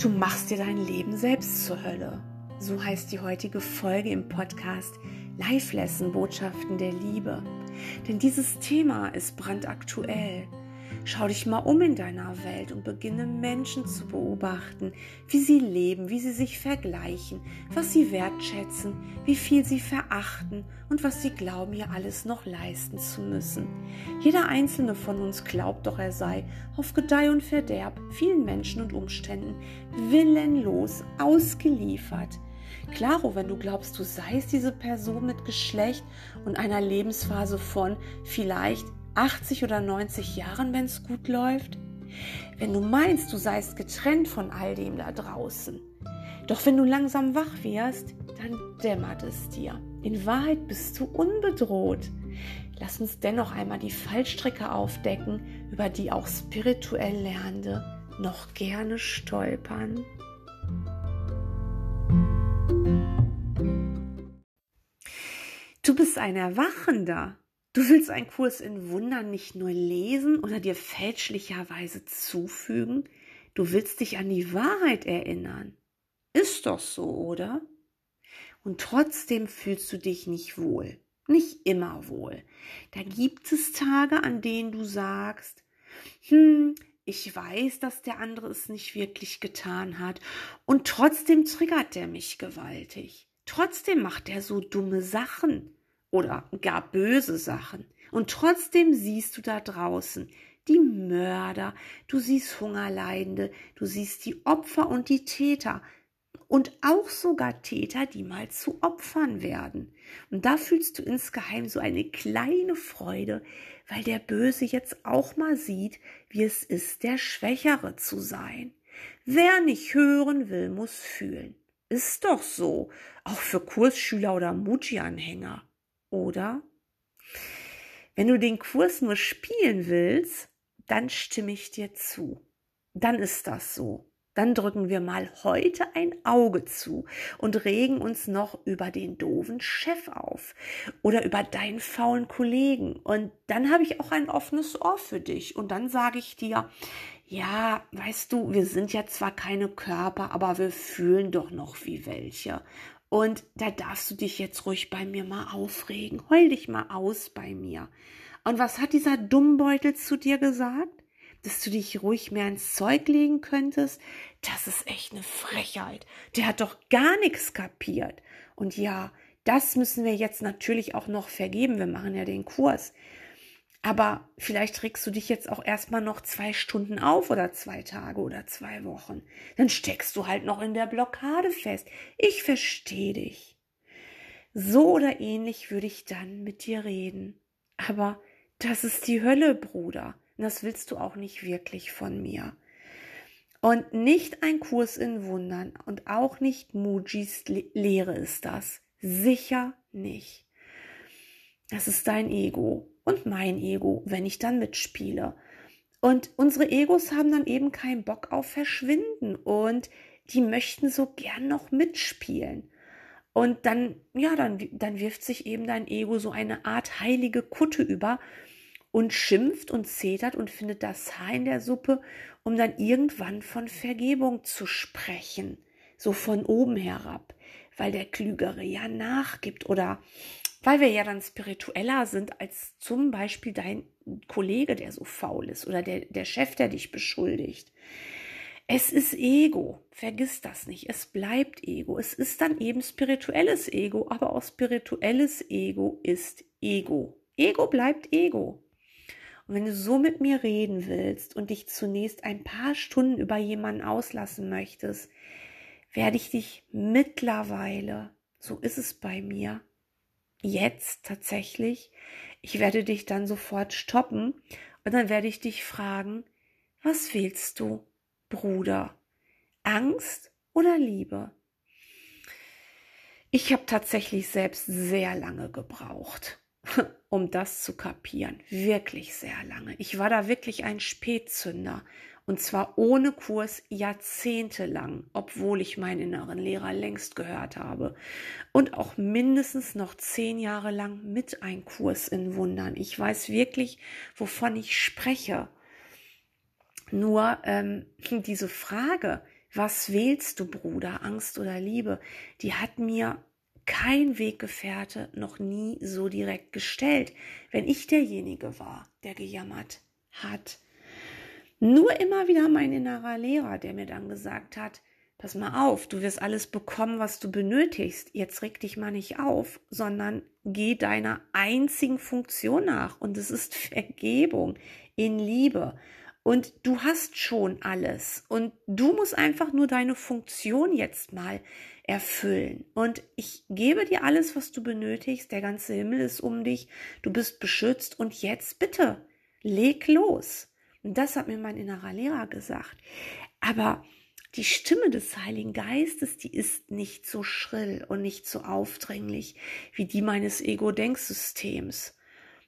Du machst dir dein Leben selbst zur Hölle. So heißt die heutige Folge im Podcast Live Lesson Botschaften der Liebe. Denn dieses Thema ist brandaktuell. Schau dich mal um in deiner Welt und beginne Menschen zu beobachten, wie sie leben, wie sie sich vergleichen, was sie wertschätzen, wie viel sie verachten und was sie glauben, hier alles noch leisten zu müssen. Jeder einzelne von uns glaubt doch, er sei auf Gedeih und Verderb vielen Menschen und Umständen willenlos ausgeliefert. Klaro, wenn du glaubst, du seist diese Person mit Geschlecht und einer Lebensphase von vielleicht 80 oder 90 Jahren, wenn es gut läuft? Wenn du meinst, du seist getrennt von all dem da draußen. Doch wenn du langsam wach wirst, dann dämmert es dir. In Wahrheit bist du unbedroht. Lass uns dennoch einmal die Fallstricke aufdecken, über die auch spirituell Lernende noch gerne stolpern. Du bist ein Erwachender. Du willst einen Kurs in Wundern nicht nur lesen oder dir fälschlicherweise zufügen, du willst dich an die Wahrheit erinnern. Ist doch so, oder? Und trotzdem fühlst du dich nicht wohl. Nicht immer wohl. Da gibt es Tage, an denen du sagst, hm, ich weiß, dass der andere es nicht wirklich getan hat und trotzdem triggert er mich gewaltig. Trotzdem macht er so dumme Sachen oder gar böse Sachen. Und trotzdem siehst du da draußen die Mörder, du siehst Hungerleidende, du siehst die Opfer und die Täter und auch sogar Täter, die mal zu Opfern werden. Und da fühlst du insgeheim so eine kleine Freude, weil der Böse jetzt auch mal sieht, wie es ist, der Schwächere zu sein. Wer nicht hören will, muss fühlen. Ist doch so, auch für Kursschüler oder Muji-Anhänger. Oder wenn du den Kurs nur spielen willst, dann stimme ich dir zu. Dann ist das so. Dann drücken wir mal heute ein Auge zu und regen uns noch über den doofen Chef auf oder über deinen faulen Kollegen. Und dann habe ich auch ein offenes Ohr für dich. Und dann sage ich dir, ja, weißt du, wir sind ja zwar keine Körper, aber wir fühlen doch noch wie welche. Und da darfst du dich jetzt ruhig bei mir mal aufregen. Heul dich mal aus bei mir. Und was hat dieser Dummbeutel zu dir gesagt? Dass du dich ruhig mehr ins Zeug legen könntest? Das ist echt eine Frechheit. Der hat doch gar nichts kapiert. Und ja, das müssen wir jetzt natürlich auch noch vergeben. Wir machen ja den Kurs. Aber vielleicht regst du dich jetzt auch erstmal noch zwei Stunden auf oder zwei Tage oder zwei Wochen. Dann steckst du halt noch in der Blockade fest. Ich verstehe dich. So oder ähnlich würde ich dann mit dir reden. Aber das ist die Hölle, Bruder. Und das willst du auch nicht wirklich von mir. Und nicht ein Kurs in Wundern und auch nicht Mujis Lehre ist das. Sicher nicht. Das ist dein Ego und mein Ego, wenn ich dann mitspiele. Und unsere Egos haben dann eben keinen Bock auf Verschwinden und die möchten so gern noch mitspielen. Und dann, ja, dann, dann wirft sich eben dein Ego so eine Art heilige Kutte über und schimpft und zetert und findet das Haar in der Suppe, um dann irgendwann von Vergebung zu sprechen, so von oben herab, weil der Klügere ja nachgibt oder weil wir ja dann spiritueller sind als zum Beispiel dein Kollege, der so faul ist oder der, der Chef, der dich beschuldigt. Es ist Ego, vergiss das nicht, es bleibt Ego. Es ist dann eben spirituelles Ego, aber auch spirituelles Ego ist Ego. Ego bleibt Ego. Und wenn du so mit mir reden willst und dich zunächst ein paar Stunden über jemanden auslassen möchtest, werde ich dich mittlerweile, so ist es bei mir, jetzt tatsächlich, ich werde dich dann sofort stoppen und dann werde ich dich fragen, was willst du, Bruder? Angst oder Liebe? Ich habe tatsächlich selbst sehr lange gebraucht, um das zu kapieren. Wirklich sehr lange. Ich war da wirklich ein Spätzünder und zwar ohne Kurs jahrzehntelang, obwohl ich meinen inneren Lehrer längst gehört habe. Und auch mindestens noch zehn Jahre lang mit ein Kurs in Wundern. Ich weiß wirklich, wovon ich spreche. Nur ähm, diese Frage, Was wählst du, Bruder, Angst oder Liebe? Die hat mir kein Weggefährte noch nie so direkt gestellt, wenn ich derjenige war, der gejammert hat. Nur immer wieder mein innerer Lehrer, der mir dann gesagt hat, pass mal auf, du wirst alles bekommen, was du benötigst. Jetzt reg dich mal nicht auf, sondern geh deiner einzigen Funktion nach. Und es ist Vergebung in Liebe. Und du hast schon alles. Und du musst einfach nur deine Funktion jetzt mal erfüllen. Und ich gebe dir alles, was du benötigst. Der ganze Himmel ist um dich. Du bist beschützt. Und jetzt bitte, leg los. Und das hat mir mein innerer Lehrer gesagt. Aber die Stimme des Heiligen Geistes, die ist nicht so schrill und nicht so aufdringlich wie die meines Ego-Denksystems.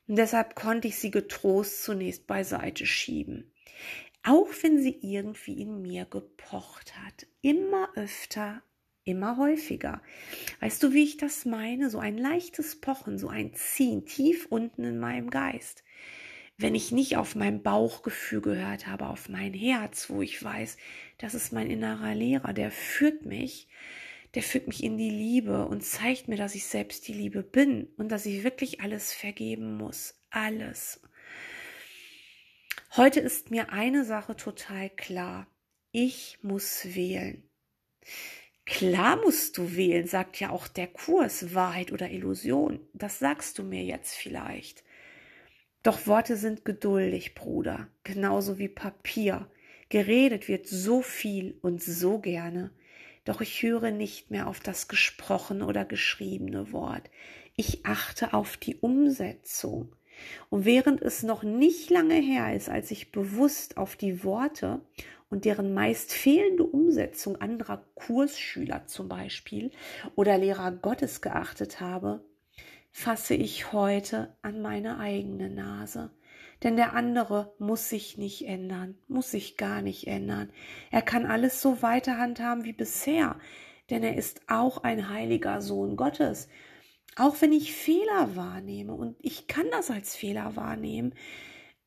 Und deshalb konnte ich sie getrost zunächst beiseite schieben. Auch wenn sie irgendwie in mir gepocht hat. Immer öfter, immer häufiger. Weißt du, wie ich das meine? So ein leichtes Pochen, so ein Ziehen tief unten in meinem Geist wenn ich nicht auf mein Bauchgefühl gehört habe, auf mein Herz, wo ich weiß, das ist mein innerer Lehrer, der führt mich, der führt mich in die Liebe und zeigt mir, dass ich selbst die Liebe bin und dass ich wirklich alles vergeben muss. Alles. Heute ist mir eine Sache total klar. Ich muss wählen. Klar musst du wählen, sagt ja auch der Kurs Wahrheit oder Illusion. Das sagst du mir jetzt vielleicht. Doch Worte sind geduldig, Bruder, genauso wie Papier. Geredet wird so viel und so gerne, doch ich höre nicht mehr auf das gesprochene oder geschriebene Wort. Ich achte auf die Umsetzung. Und während es noch nicht lange her ist, als ich bewusst auf die Worte und deren meist fehlende Umsetzung anderer Kursschüler zum Beispiel oder Lehrer Gottes geachtet habe, fasse ich heute an meine eigene Nase. Denn der andere muss sich nicht ändern, muss sich gar nicht ändern. Er kann alles so weiter handhaben wie bisher, denn er ist auch ein heiliger Sohn Gottes. Auch wenn ich Fehler wahrnehme, und ich kann das als Fehler wahrnehmen,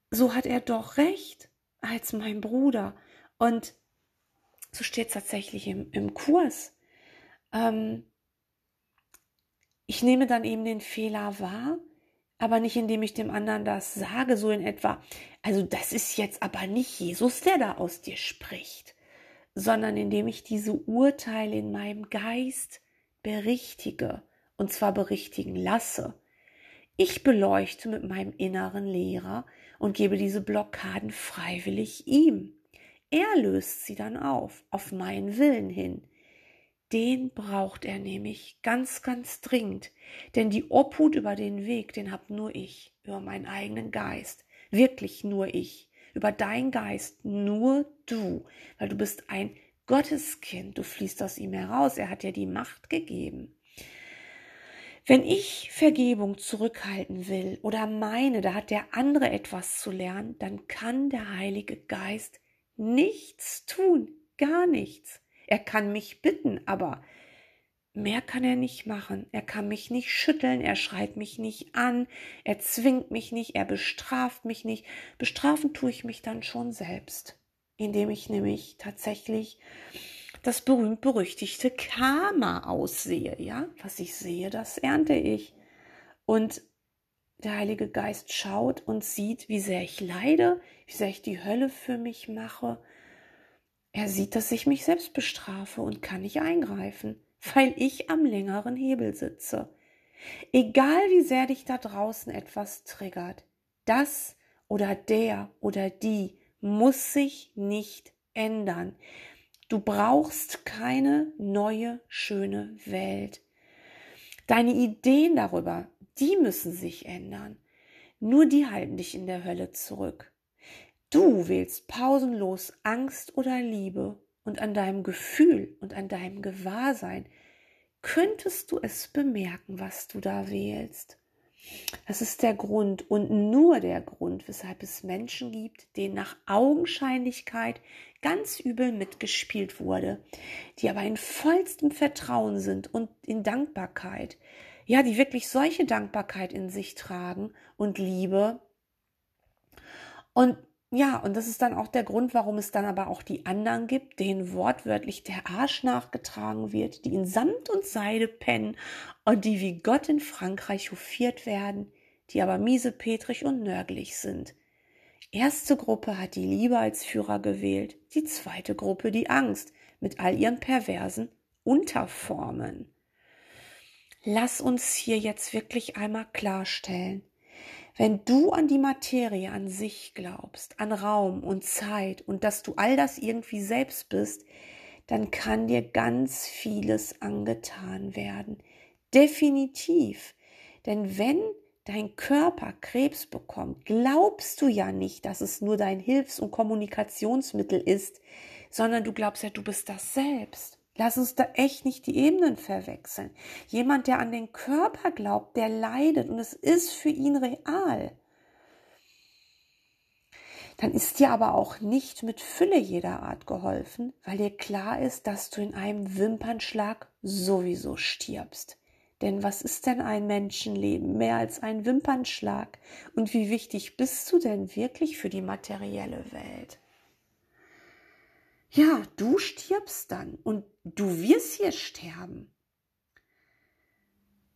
so hat er doch recht als mein Bruder. Und so steht es tatsächlich im, im Kurs. Ähm, ich nehme dann eben den Fehler wahr, aber nicht indem ich dem anderen das sage, so in etwa, also das ist jetzt aber nicht Jesus, der da aus dir spricht, sondern indem ich diese Urteile in meinem Geist berichtige und zwar berichtigen lasse. Ich beleuchte mit meinem inneren Lehrer und gebe diese Blockaden freiwillig ihm. Er löst sie dann auf, auf meinen Willen hin. Den braucht er nämlich ganz, ganz dringend. Denn die Obhut über den Weg, den hab nur ich, über meinen eigenen Geist. Wirklich nur ich. Über deinen Geist nur du. Weil du bist ein Gotteskind. Du fließt aus ihm heraus. Er hat dir die Macht gegeben. Wenn ich Vergebung zurückhalten will oder meine, da hat der andere etwas zu lernen, dann kann der Heilige Geist nichts tun. Gar nichts. Er kann mich bitten, aber mehr kann er nicht machen. Er kann mich nicht schütteln, er schreit mich nicht an, er zwingt mich nicht, er bestraft mich nicht. Bestrafen tue ich mich dann schon selbst, indem ich nämlich tatsächlich das berühmt-berüchtigte Karma aussehe, ja? Was ich sehe, das ernte ich. Und der Heilige Geist schaut und sieht, wie sehr ich leide, wie sehr ich die Hölle für mich mache er sieht, dass ich mich selbst bestrafe und kann nicht eingreifen, weil ich am längeren Hebel sitze. Egal wie sehr dich da draußen etwas triggert, das oder der oder die muss sich nicht ändern. Du brauchst keine neue, schöne Welt. Deine Ideen darüber, die müssen sich ändern. Nur die halten dich in der Hölle zurück. Du wählst pausenlos Angst oder Liebe und an deinem Gefühl und an deinem Gewahrsein könntest du es bemerken, was du da wählst. Das ist der Grund und nur der Grund, weshalb es Menschen gibt, denen nach Augenscheinlichkeit ganz übel mitgespielt wurde, die aber in vollstem Vertrauen sind und in Dankbarkeit, ja, die wirklich solche Dankbarkeit in sich tragen und Liebe. Und ja, und das ist dann auch der Grund, warum es dann aber auch die anderen gibt, denen wortwörtlich der Arsch nachgetragen wird, die in Samt und Seide pennen und die wie Gott in Frankreich hofiert werden, die aber miesepetrig und nörglich sind. Erste Gruppe hat die Liebe als Führer gewählt, die zweite Gruppe die Angst mit all ihren perversen Unterformen. Lass uns hier jetzt wirklich einmal klarstellen, wenn du an die Materie an sich glaubst, an Raum und Zeit und dass du all das irgendwie selbst bist, dann kann dir ganz vieles angetan werden. Definitiv. Denn wenn dein Körper Krebs bekommt, glaubst du ja nicht, dass es nur dein Hilfs- und Kommunikationsmittel ist, sondern du glaubst ja, du bist das selbst. Lass uns da echt nicht die Ebenen verwechseln. Jemand, der an den Körper glaubt, der leidet und es ist für ihn real. Dann ist dir aber auch nicht mit Fülle jeder Art geholfen, weil dir klar ist, dass du in einem Wimpernschlag sowieso stirbst. Denn was ist denn ein Menschenleben mehr als ein Wimpernschlag? Und wie wichtig bist du denn wirklich für die materielle Welt? Ja, du stirbst dann und du wirst hier sterben.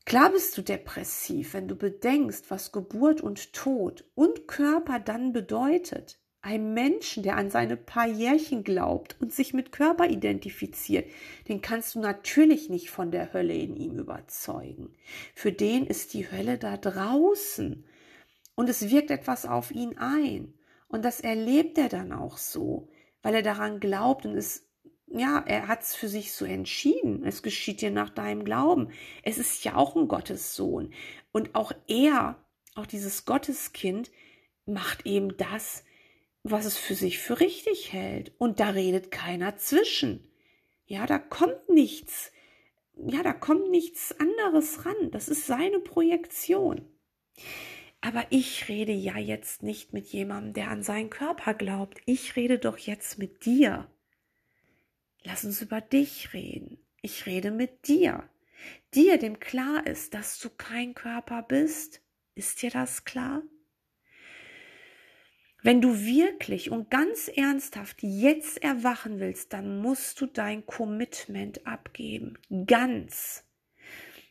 Klar bist du depressiv, wenn du bedenkst, was Geburt und Tod und Körper dann bedeutet. Ein Menschen, der an seine paar Jährchen glaubt und sich mit Körper identifiziert, den kannst du natürlich nicht von der Hölle in ihm überzeugen. Für den ist die Hölle da draußen und es wirkt etwas auf ihn ein. Und das erlebt er dann auch so weil er daran glaubt und es ja, er hat es für sich so entschieden. Es geschieht dir nach deinem Glauben. Es ist ja auch ein Gottessohn. Und auch er, auch dieses Gotteskind, macht eben das, was es für sich für richtig hält. Und da redet keiner zwischen. Ja, da kommt nichts. Ja, da kommt nichts anderes ran. Das ist seine Projektion. Aber ich rede ja jetzt nicht mit jemandem, der an seinen Körper glaubt. Ich rede doch jetzt mit dir. Lass uns über dich reden. Ich rede mit dir. Dir, dem klar ist, dass du kein Körper bist. Ist dir das klar? Wenn du wirklich und ganz ernsthaft jetzt erwachen willst, dann musst du dein Commitment abgeben. Ganz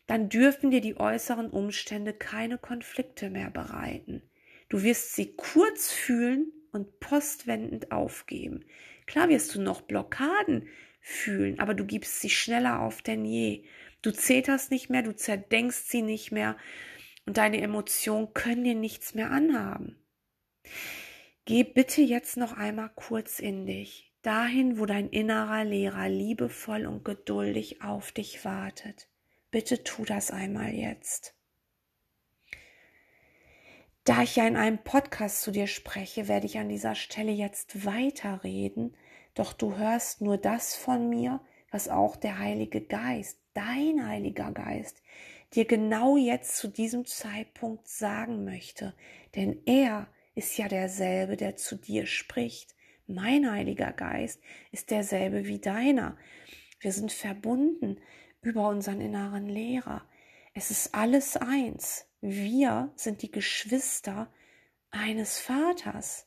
dann dürfen dir die äußeren Umstände keine Konflikte mehr bereiten. Du wirst sie kurz fühlen und postwendend aufgeben. Klar wirst du noch Blockaden fühlen, aber du gibst sie schneller auf denn je. Du zeterst nicht mehr, du zerdenkst sie nicht mehr und deine Emotionen können dir nichts mehr anhaben. Geh bitte jetzt noch einmal kurz in dich, dahin, wo dein innerer Lehrer liebevoll und geduldig auf dich wartet. Bitte tu das einmal jetzt. Da ich ja in einem Podcast zu dir spreche, werde ich an dieser Stelle jetzt weiterreden, doch du hörst nur das von mir, was auch der Heilige Geist, dein Heiliger Geist, dir genau jetzt zu diesem Zeitpunkt sagen möchte, denn er ist ja derselbe, der zu dir spricht. Mein Heiliger Geist ist derselbe wie deiner. Wir sind verbunden über unseren inneren Lehrer. Es ist alles eins. Wir sind die Geschwister eines Vaters.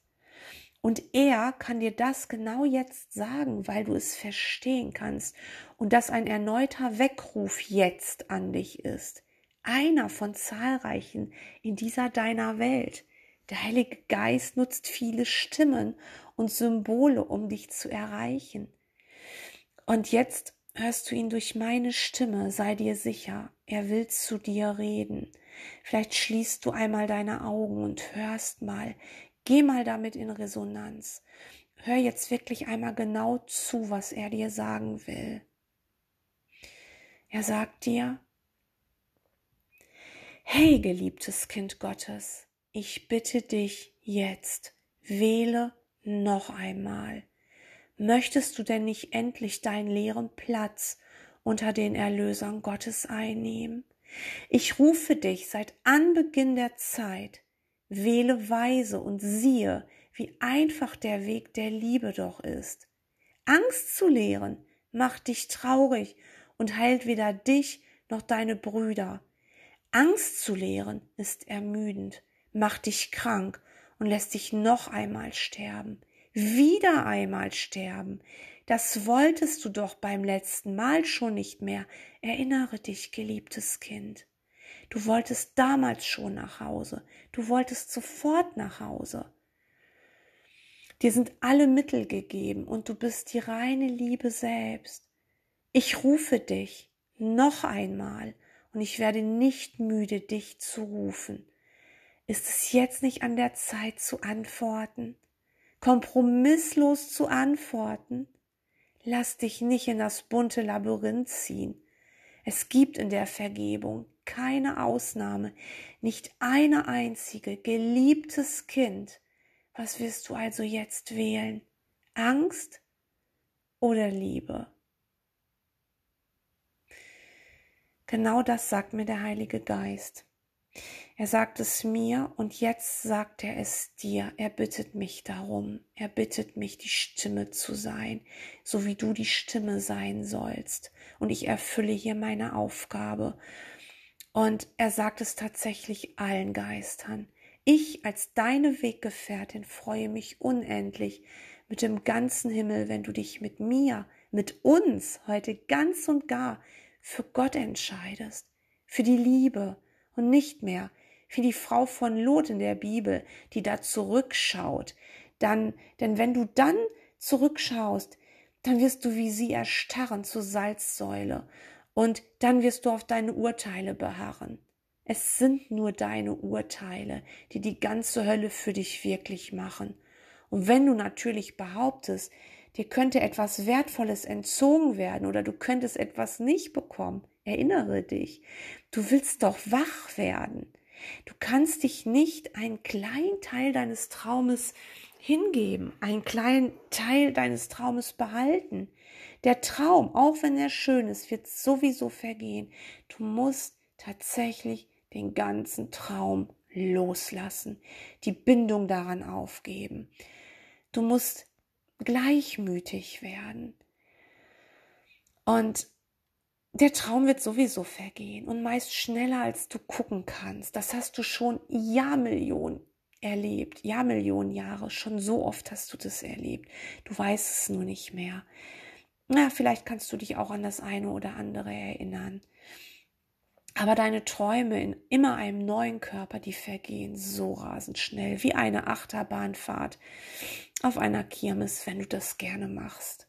Und er kann dir das genau jetzt sagen, weil du es verstehen kannst und dass ein erneuter Weckruf jetzt an dich ist. Einer von zahlreichen in dieser deiner Welt. Der Heilige Geist nutzt viele Stimmen und Symbole, um dich zu erreichen. Und jetzt hörst du ihn durch meine Stimme, sei dir sicher, er will zu dir reden. Vielleicht schließt du einmal deine Augen und hörst mal, geh mal damit in Resonanz. Hör jetzt wirklich einmal genau zu, was er dir sagen will. Er sagt dir, Hey, geliebtes Kind Gottes, ich bitte dich jetzt, wähle noch einmal. Möchtest du denn nicht endlich deinen leeren Platz unter den Erlösern Gottes einnehmen? Ich rufe dich seit Anbeginn der Zeit. Wähle weise und siehe, wie einfach der Weg der Liebe doch ist. Angst zu lehren macht dich traurig und heilt weder dich noch deine Brüder. Angst zu lehren ist ermüdend, macht dich krank und lässt dich noch einmal sterben, wieder einmal sterben. Das wolltest du doch beim letzten Mal schon nicht mehr. Erinnere dich, geliebtes Kind. Du wolltest damals schon nach Hause. Du wolltest sofort nach Hause. Dir sind alle Mittel gegeben und du bist die reine Liebe selbst. Ich rufe dich noch einmal und ich werde nicht müde, dich zu rufen. Ist es jetzt nicht an der Zeit zu antworten? Kompromisslos zu antworten? Lass dich nicht in das bunte Labyrinth ziehen. Es gibt in der Vergebung keine Ausnahme, nicht eine einzige, geliebtes Kind. Was wirst du also jetzt wählen? Angst oder Liebe? Genau das sagt mir der Heilige Geist. Er sagt es mir und jetzt sagt er es dir. Er bittet mich darum. Er bittet mich, die Stimme zu sein, so wie du die Stimme sein sollst. Und ich erfülle hier meine Aufgabe. Und er sagt es tatsächlich allen Geistern. Ich als deine Weggefährtin freue mich unendlich mit dem ganzen Himmel, wenn du dich mit mir, mit uns heute ganz und gar für Gott entscheidest, für die Liebe und nicht mehr wie die Frau von Lot in der Bibel, die da zurückschaut. Dann, denn wenn du dann zurückschaust, dann wirst du wie sie erstarren zur Salzsäule und dann wirst du auf deine Urteile beharren. Es sind nur deine Urteile, die die ganze Hölle für dich wirklich machen. Und wenn du natürlich behauptest, dir könnte etwas Wertvolles entzogen werden oder du könntest etwas nicht bekommen, erinnere dich, du willst doch wach werden. Du kannst dich nicht einen kleinen Teil deines Traumes hingeben, einen kleinen Teil deines Traumes behalten. Der Traum, auch wenn er schön ist, wird sowieso vergehen. Du musst tatsächlich den ganzen Traum loslassen, die Bindung daran aufgeben. Du musst gleichmütig werden. Und der Traum wird sowieso vergehen und meist schneller, als du gucken kannst. Das hast du schon Jahrmillionen erlebt, Jahrmillionen Jahre. Schon so oft hast du das erlebt. Du weißt es nur nicht mehr. Na, vielleicht kannst du dich auch an das eine oder andere erinnern. Aber deine Träume in immer einem neuen Körper, die vergehen so rasend schnell, wie eine Achterbahnfahrt auf einer Kirmes, wenn du das gerne machst.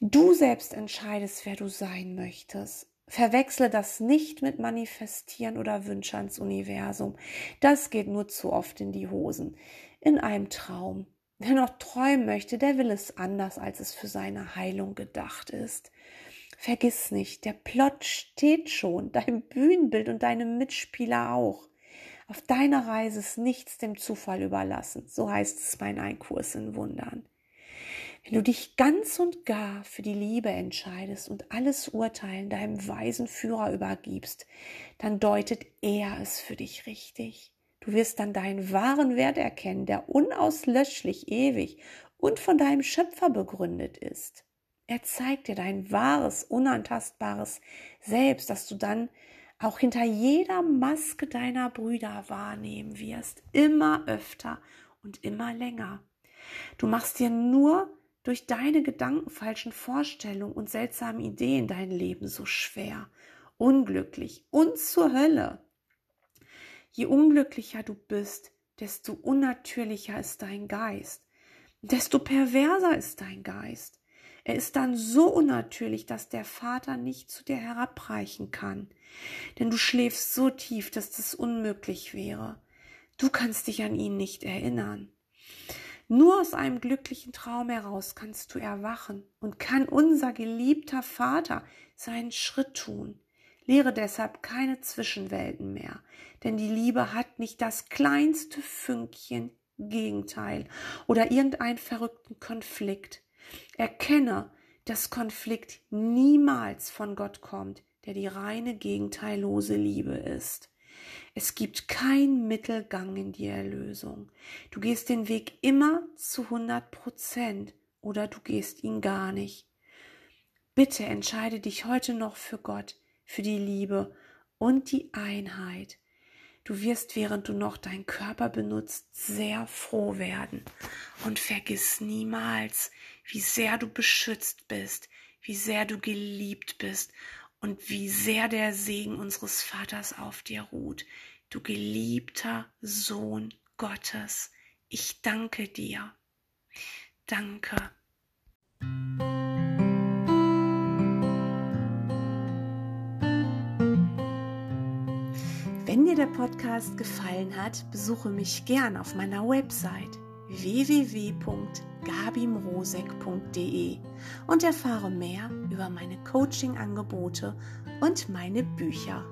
Du selbst entscheidest, wer du sein möchtest. Verwechsle das nicht mit Manifestieren oder Wünsche ans Universum. Das geht nur zu oft in die Hosen. In einem Traum. Wer noch träumen möchte, der will es anders, als es für seine Heilung gedacht ist. Vergiss nicht, der Plot steht schon, dein Bühnenbild und deine Mitspieler auch. Auf deiner Reise ist nichts dem Zufall überlassen, so heißt es mein Einkurs in Wundern. Wenn du dich ganz und gar für die Liebe entscheidest und alles Urteilen deinem weisen Führer übergibst, dann deutet er es für dich richtig. Du wirst dann deinen wahren Wert erkennen, der unauslöschlich ewig und von deinem Schöpfer begründet ist. Er zeigt dir dein wahres, unantastbares Selbst, das du dann auch hinter jeder Maske deiner Brüder wahrnehmen wirst, immer öfter und immer länger. Du machst dir nur durch deine gedankenfalschen Vorstellungen und seltsamen Ideen dein Leben so schwer, unglücklich und zur Hölle. Je unglücklicher du bist, desto unnatürlicher ist dein Geist, desto perverser ist dein Geist. Er ist dann so unnatürlich, dass der Vater nicht zu dir herabreichen kann. Denn du schläfst so tief, dass das unmöglich wäre. Du kannst dich an ihn nicht erinnern. Nur aus einem glücklichen Traum heraus kannst du erwachen und kann unser geliebter Vater seinen Schritt tun. Lehre deshalb keine Zwischenwelten mehr, denn die Liebe hat nicht das kleinste Fünkchen Gegenteil oder irgendeinen verrückten Konflikt. Erkenne, dass Konflikt niemals von Gott kommt, der die reine gegenteillose Liebe ist. Es gibt kein Mittelgang in die Erlösung. Du gehst den Weg immer zu 100 Prozent oder du gehst ihn gar nicht. Bitte entscheide dich heute noch für Gott, für die Liebe und die Einheit. Du wirst, während du noch deinen Körper benutzt, sehr froh werden. Und vergiss niemals, wie sehr du beschützt bist, wie sehr du geliebt bist und wie sehr der Segen unseres Vaters auf dir ruht. Du geliebter Sohn Gottes, ich danke dir. Danke. Wenn dir der Podcast gefallen hat, besuche mich gern auf meiner Website www.gabimrosek.de und erfahre mehr über meine Coaching-Angebote und meine Bücher.